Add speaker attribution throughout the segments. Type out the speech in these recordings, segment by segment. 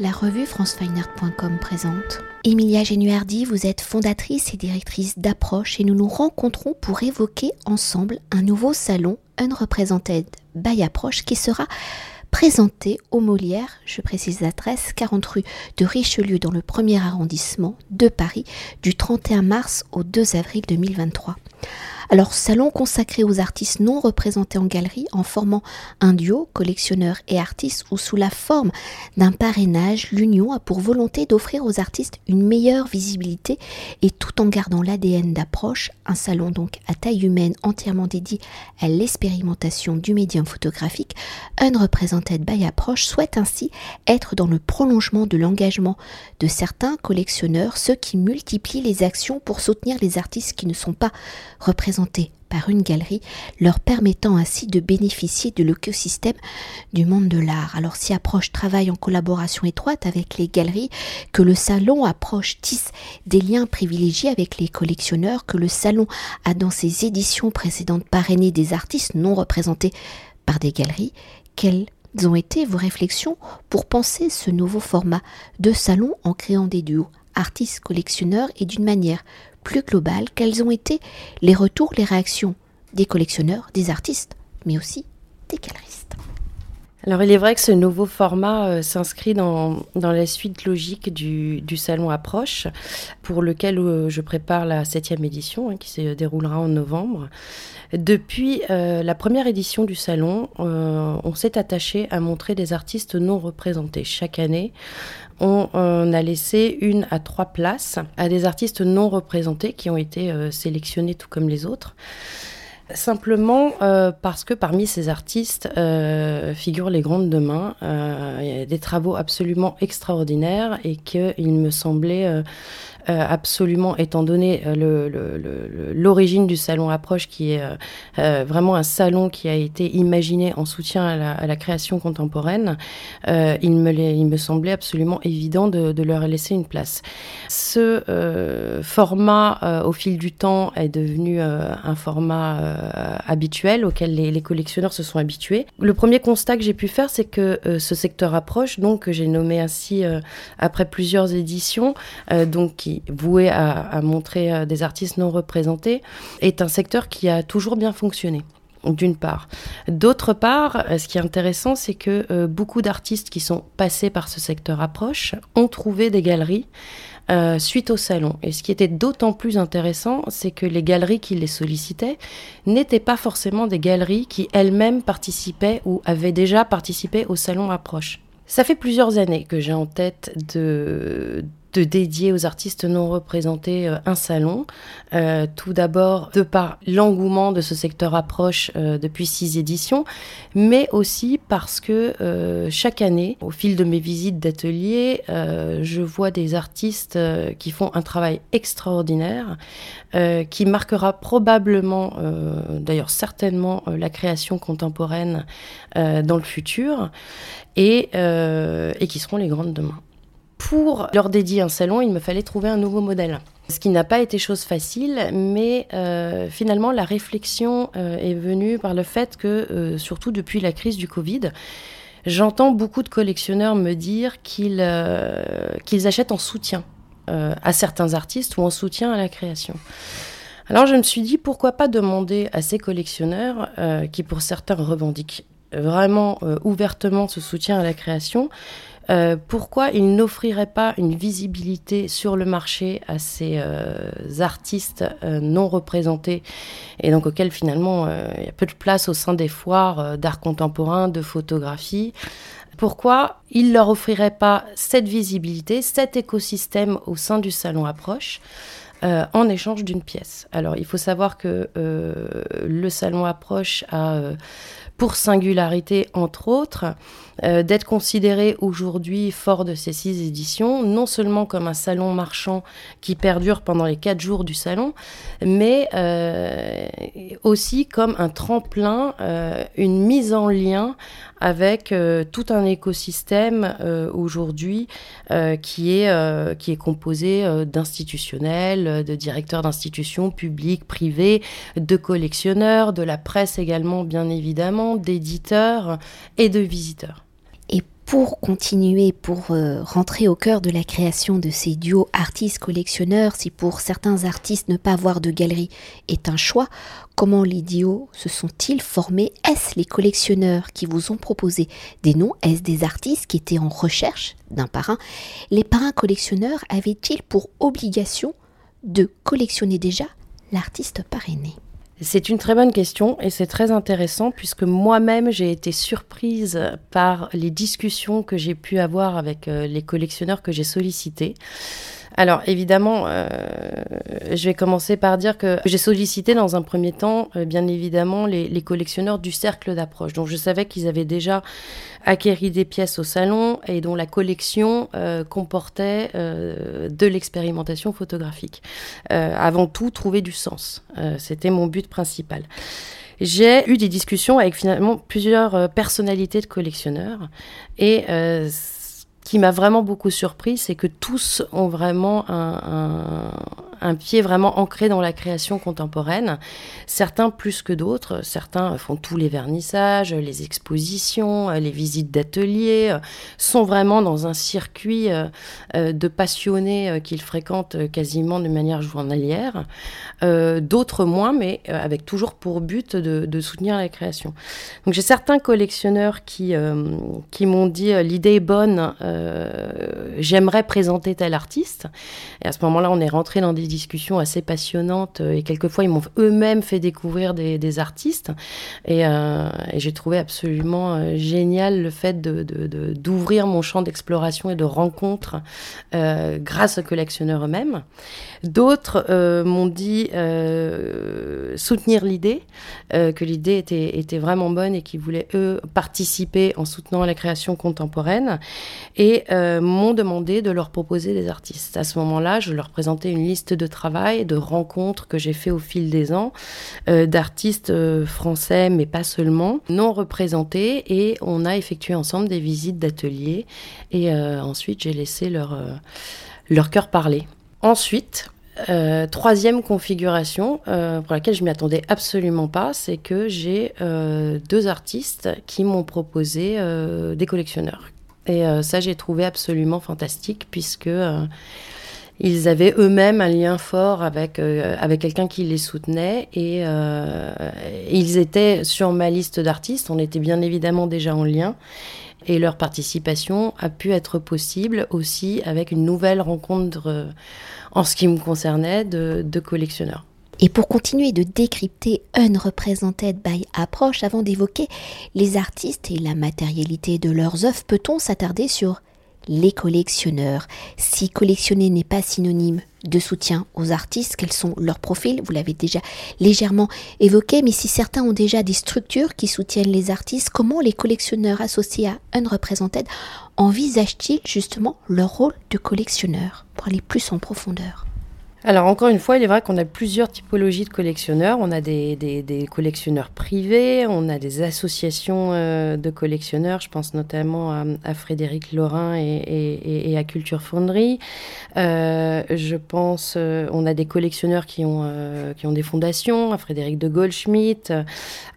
Speaker 1: La revue francefineart.com présente. Emilia Genuardi, vous êtes fondatrice et directrice d'Approche et nous nous rencontrons pour évoquer ensemble un nouveau salon Unrepresented by Approche qui sera présenté au Molière, je précise l'adresse, 40 rue de Richelieu dans le premier arrondissement de Paris du 31 mars au 2 avril 2023. Alors, salon consacré aux artistes non représentés en galerie en formant un duo, collectionneur et artiste, ou sous la forme d'un parrainage, l'Union a pour volonté d'offrir aux artistes une meilleure visibilité et tout en gardant l'ADN d'approche, un salon donc à taille humaine entièrement dédié à l'expérimentation du médium photographique, Unrepresented by Approche souhaite ainsi être dans le prolongement de l'engagement de certains collectionneurs, ceux qui multiplient les actions pour soutenir les artistes qui ne sont pas représentés par une galerie, leur permettant ainsi de bénéficier de l'écosystème du monde de l'art. Alors si Approche travaille en collaboration étroite avec les galeries, que le salon Approche tisse des liens privilégiés avec les collectionneurs, que le salon a dans ses éditions précédentes parrainé des artistes non représentés par des galeries, quelles ont été vos réflexions pour penser ce nouveau format de salon en créant des duos artistes collectionneurs et d'une manière plus globale, quels ont été les retours, les réactions des collectionneurs, des artistes, mais aussi des galeristes.
Speaker 2: Alors il est vrai que ce nouveau format euh, s'inscrit dans, dans, la suite logique du, du, salon Approche, pour lequel euh, je prépare la septième édition, hein, qui se déroulera en novembre. Depuis euh, la première édition du salon, on s'est attaché à montrer des artistes non représentés chaque année on, a laissé une à trois places à des artistes non représentés qui ont été euh, sélectionnés tout comme les autres. Simplement euh, parce que parmi ces artistes euh, figurent les grandes demain. des travaux absolument extraordinaires et qu'il me semblait euh, absolument, étant donné euh, l'origine du salon Approche, qui est euh, vraiment un salon qui a été imaginé en soutien à la, création contemporaine, il, me semblait absolument évident de, leur laisser une place. Ce format, au fil du temps, est devenu un format habituel auquel les, les, collectionneurs se sont habitués. Le premier constat que j'ai pu faire, c'est que ce secteur Approche, donc que j'ai nommé ainsi après plusieurs éditions, donc qui voué à, montrer euh, des artistes non représentés, est un secteur qui a toujours bien fonctionné d'une part. D'autre part, euh, ce qui est intéressant, c'est que euh, beaucoup d'artistes qui sont passés par ce secteur approche ont trouvé des galeries suite au salon. Et ce qui était d'autant plus intéressant, c'est que les galeries qui les sollicitaient n'étaient pas forcément des galeries qui elles-mêmes participaient ou avaient déjà participé au salon approche. Ça fait plusieurs années que j'ai en tête de, de dédier aux artistes non représentés euh, un salon. Euh, tout d'abord, de par l'engouement de ce secteur approche euh, depuis six éditions, mais aussi parce que chaque année, au fil de mes visites d'atelier, je vois des artistes qui font un travail extraordinaire, qui marquera probablement, d'ailleurs certainement, la création contemporaine dans le futur, et, et qui seront les grandes demain pour leur dédier un salon, il me fallait trouver un nouveau modèle. Ce qui n'a pas été chose facile, mais euh, finalement la réflexion euh, est venue par le fait que, euh, surtout depuis la crise du Covid, j'entends beaucoup de collectionneurs me dire qu'ils qu'ils achètent en soutien à certains artistes ou en soutien à la création. Alors je me suis dit pourquoi pas demander à ces collectionneurs, qui pour certains revendiquent vraiment ouvertement ce soutien à la création, euh, pourquoi il n'offrirait pas une visibilité sur le marché à ces euh, artistes euh, non représentés et donc auxquels finalement il y a peu de place au sein des foires d'art contemporain, de photographie? Pourquoi il leur offrirait pas cette visibilité, cet écosystème au sein du salon Approche en échange d'une pièce? Alors il faut savoir que le salon Approche a pour singularité, entre autres, euh, d'être considéré aujourd'hui, fort de ces six éditions, non seulement comme un salon marchand qui perdure pendant les quatre jours du salon, mais euh, aussi comme un tremplin, euh, une mise en lien avec tout un écosystème aujourd'hui qui, est, qui est composé d'institutionnels, de directeurs d'institutions publiques, privées, de collectionneurs, de la presse également, bien évidemment d'éditeurs et de visiteurs.
Speaker 1: Pour continuer, pour euh, rentrer au cœur de la création de ces duos artistes-collectionneurs, si pour certains artistes ne pas avoir de galerie est un choix, comment les duos se sont-ils formés? Est-ce les collectionneurs qui vous ont proposé des noms? Est-ce des artistes qui étaient en recherche d'un parrain? Les parrains collectionneurs avaient-ils pour obligation de collectionner déjà l'artiste parrainé?
Speaker 2: C'est une très bonne question et c'est très intéressant puisque moi-même j'ai été surprise par les discussions que j'ai pu avoir avec euh, les collectionneurs que j'ai sollicités. Alors évidemment, euh, je vais commencer par dire que j'ai sollicité dans un premier temps, euh, bien évidemment, les, collectionneurs du cercle d'approche. Donc je savais qu'ils avaient déjà acquéri des pièces au salon et dont la collection euh, comportait de l'expérimentation photographique. avant tout, trouver du sens. C'était mon but principal j'ai eu des discussions avec finalement plusieurs personnalités de collectionneurs et qui m'a vraiment beaucoup surpris, c'est que tous ont vraiment un, un pied vraiment ancré dans la création contemporaine. Certains plus que d'autres. Certains font tous les vernissages, les expositions, les visites d'ateliers, sont vraiment dans un circuit euh, euh, de passionnés euh, qu'ils fréquentent quasiment de manière journalière. D'autres moins, mais avec toujours pour but de, soutenir la création. Donc j'ai certains collectionneurs qui, qui m'ont dit l'idée est bonne, j'aimerais présenter tel artiste. Et à ce moment-là, on est rentré dans des discussions assez passionnantes euh, et quelquefois ils m'ont eux-mêmes fait découvrir des, artistes euh, et, j'ai trouvé absolument euh, génial le fait d'ouvrir de, mon champ d'exploration et de rencontre grâce aux collectionneurs eux-mêmes. D'autres m'ont dit soutenir l'idée, que l'idée était, était vraiment bonne et qu'ils voulaient eux participer en soutenant la création contemporaine et m'ont demandé de leur proposer des artistes. À ce moment-là, je leur présentais une liste de travail, de rencontres que j'ai fait au fil des ans, euh, d'artistes euh, français, mais pas seulement, non représentés, et on a effectué ensemble des visites d'ateliers, et euh, ensuite j'ai laissé leur, leur cœur parler. Ensuite, troisième configuration pour laquelle je m'y attendais absolument pas, c'est que j'ai deux artistes qui m'ont proposé des collectionneurs. Et ça, j'ai trouvé absolument fantastique puisque ils avaient eux-mêmes un lien fort avec, euh, avec quelqu'un qui les soutenait et euh, ils étaient sur ma liste d'artistes. On était bien évidemment déjà en lien et leur participation a pu être possible aussi avec une nouvelle rencontre euh, en ce qui me concernait de, de collectionneurs.
Speaker 1: Et pour continuer de décrypter Unrepresented by Approach, avant d'évoquer les artistes et la matérialité de leurs œuvres, peut-on s'attarder sur les collectionneurs. Si collectionner n'est pas synonyme de soutien aux artistes, quels sont leurs profils? Vous l'avez déjà légèrement évoqué, mais si certains ont déjà des structures qui soutiennent les artistes, comment les collectionneurs associés à Unrepresented envisagent-ils justement leur rôle de collectionneur? Pour aller plus en profondeur
Speaker 2: alors encore une fois, il est vrai qu'on a plusieurs typologies de collectionneurs. On a des, collectionneurs privés, on a des associations euh, de collectionneurs. Je pense notamment à, Frédéric Laurin et, à Culture Fonderie. Euh, je pense, euh, on a des collectionneurs qui ont, qui ont des fondations, à Frédéric de Goldschmidt,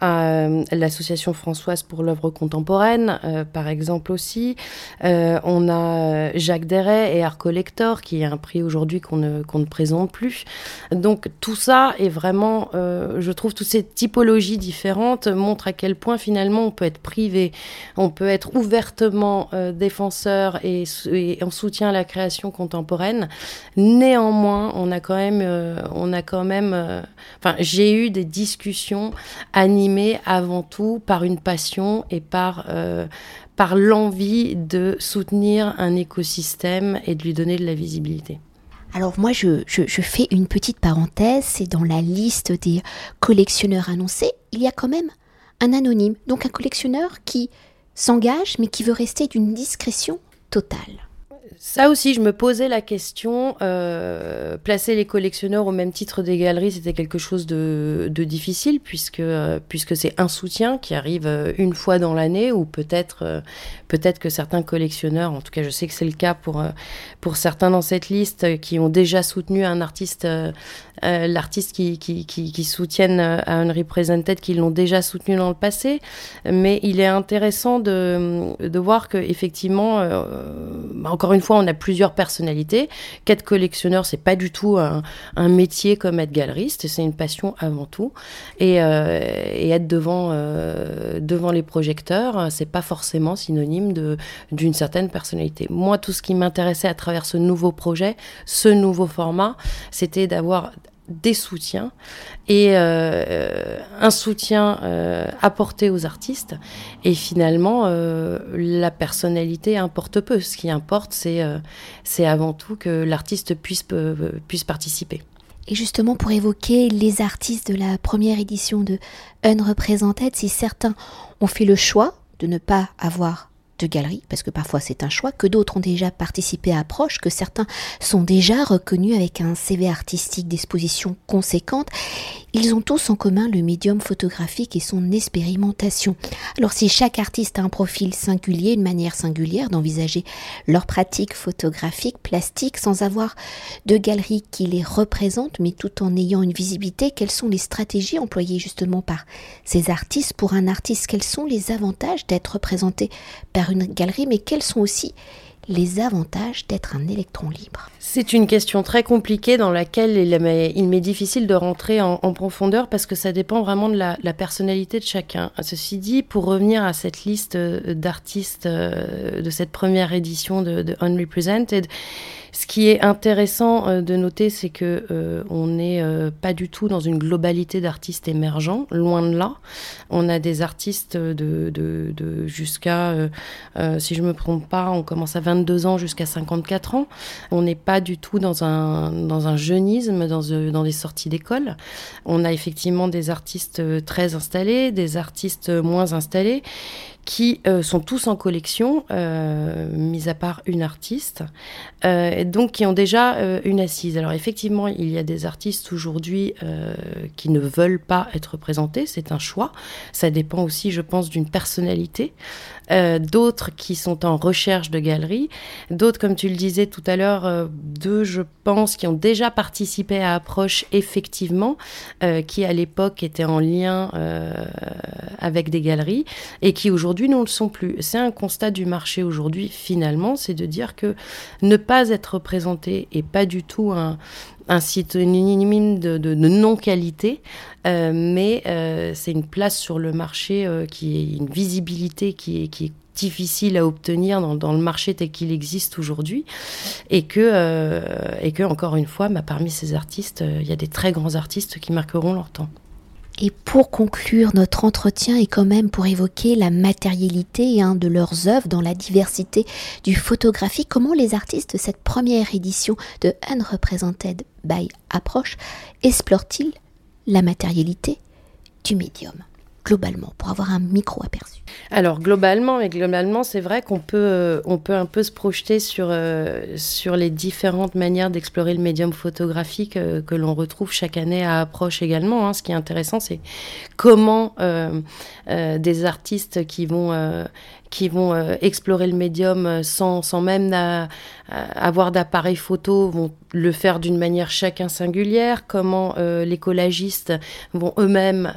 Speaker 2: à l'association Françoise pour l'œuvre contemporaine, par exemple aussi. on a Jacques Deray et Art Collector, qui a un prix aujourd'hui qu'on ne, qu'on ne présente plus. Donc tout ça est vraiment, euh, je trouve, toutes ces typologies différentes montrent à quel point finalement on peut être privé, on peut être ouvertement euh, défenseur et, en soutien à la création contemporaine. Néanmoins, on a quand même, euh, on a quand même, enfin, j'ai eu des discussions animées avant tout par une passion et par par l'envie de soutenir un écosystème et de lui donner de la visibilité.
Speaker 1: Alors moi, je, fais une petite parenthèse, c'est dans la liste des collectionneurs annoncés, il y a quand même un anonyme, donc un collectionneur qui s'engage mais qui veut rester d'une discrétion totale.
Speaker 2: Ça aussi, je me posais la question. Euh, placer les collectionneurs au même titre des galeries, c'était quelque chose de, difficile puisque euh, puisque c'est un soutien qui arrive euh, une fois dans l'année ou peut-être peut-être que certains collectionneurs, en tout cas, je sais que c'est le cas pour pour certains dans cette liste qui ont déjà soutenu un artiste, l'artiste qui, qui, qui, soutiennent un Represented, qui l'ont déjà soutenu dans le passé. Mais il est intéressant de, de voir que effectivement, encore une fois on a plusieurs personnalités. Qu'être collectionneur, c'est pas du tout un, métier comme être galeriste, c'est une passion avant tout. Et, euh, être devant, euh, devant les projecteurs, c'est pas forcément synonyme d'une certaine personnalité. Moi, tout ce qui m'intéressait à travers ce nouveau projet, ce nouveau format, c'était d'avoir des soutiens et euh, un soutien euh, apporté aux artistes. Et finalement, euh, la personnalité importe peu. Ce qui importe, c'est avant tout que l'artiste puisse, puisse participer.
Speaker 1: Et justement, pour évoquer les artistes de la première édition de Unrepresented, si certains ont fait le choix de ne pas avoir de galeries, parce que parfois c'est un choix, que d'autres ont déjà participé à Approche, que certains sont déjà reconnus avec un CV artistique d'exposition conséquente. Ils ont tous en commun le médium photographique et son expérimentation. Alors si chaque artiste a un profil singulier, une manière singulière d'envisager leur pratique photographique, plastique, sans avoir de galerie qui les représente, mais tout en ayant une visibilité, quelles sont les stratégies employées justement par ces artistes? Pour un artiste Quels sont les avantages d'être représenté par une galerie, mais quels sont aussi les avantages d'être un électron libre?
Speaker 2: C'est une question très compliquée dans laquelle il m'est difficile de rentrer en, profondeur parce que ça dépend vraiment de la, personnalité de chacun. Ceci dit, pour revenir à cette liste euh, d'artistes euh, de cette première édition de, Unrepresented, ce qui est intéressant euh, de noter, c'est que on n'est pas du tout dans une globalité d'artistes émergents, loin de là. On a des artistes de, jusqu'à, si je me trompe pas, on commence à 22 ans jusqu'à 54 ans. On n'est du tout dans un, dans un jeunisme, dans, dans des sorties d'école. On a effectivement des artistes très installés, des artistes moins installés qui euh, sont tous en collection, euh, mis à part une artiste, euh, donc qui ont déjà une assise. Alors effectivement, il y a des artistes aujourd'hui qui ne veulent pas être représentés, c'est un choix. Ça dépend aussi, je pense, d'une personnalité. d'autres qui sont en recherche de galeries, d'autres, comme tu le disais tout à l'heure, deux, je pense, qui ont déjà participé à Approche, effectivement, qui à l'époque étaient en lien avec des galeries et qui aujourd'hui aujourd'hui ne le sont plus. C'est un constat du marché aujourd'hui, finalement, c'est de dire que ne pas être représenté et pas du tout un, un site de, de, non-qualité, euh, mais euh, c'est une place sur le marché euh, qui est une visibilité qui est, difficile à obtenir dans, le marché tel qu'il existe aujourd'hui et que et que encore une fois bah, parmi ces artistes il y a des très grands artistes qui marqueront leur temps
Speaker 1: et pour conclure notre entretien et quand même pour évoquer la matérialité hein, de leurs œuvres dans la diversité du photographie, comment les artistes de cette première édition de Unrepresented by Approach explorent-ils la matérialité du médium? Globalement, pour avoir un micro-aperçu
Speaker 2: Alors globalement, mais globalement, c'est vrai qu'on peut, euh, on peut un peu se projeter sur, euh, sur les différentes manières d'explorer le médium photographique euh, que l'on retrouve chaque année à Approche également. Hein. Ce qui est intéressant, c'est comment des artistes qui vont qui vont euh, explorer le médium euh, sans, sans même avoir d'appareil photo, vont le faire d'une manière chacun singulière, comment euh, les collagistes vont eux-mêmes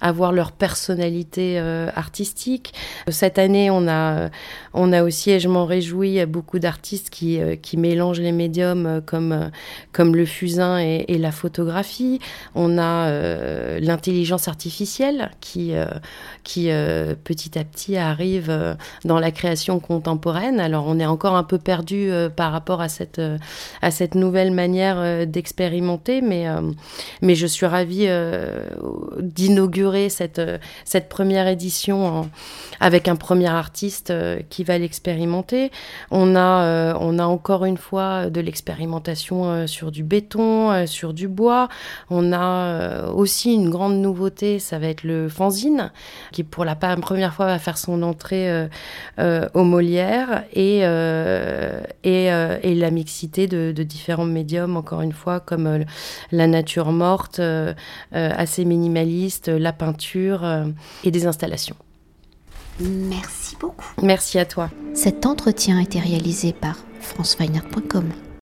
Speaker 2: avoir leur personnalité artistique. Cette année, on a, on a aussi, et je m'en réjouis, beaucoup d'artistes qui, qui mélangent les médiums comme, comme le fusain et, et la photographie. On a l'intelligence artificielle qui, qui petit à petit arrive euh, dans la création contemporaine. Alors on est encore un peu perdu euh, par rapport à cette, euh, nouvelle manière d'expérimenter, mais, je suis ravie d'inaugurer cette, cette première édition avec un premier artiste qui va l'expérimenter. On a, on a encore une fois de l'expérimentation sur du béton, sur du bois. On a aussi une grande nouveauté, ça va être le fanzine, qui pour la première fois va faire son entrée accès aux Molières et, et, et, la mixité de, de, différents médiums, encore une fois, comme la nature morte, assez minimaliste, la peinture et des installations.
Speaker 1: Merci beaucoup.
Speaker 2: Merci à toi.
Speaker 1: Cet entretien a été réalisé par franceweiner.com.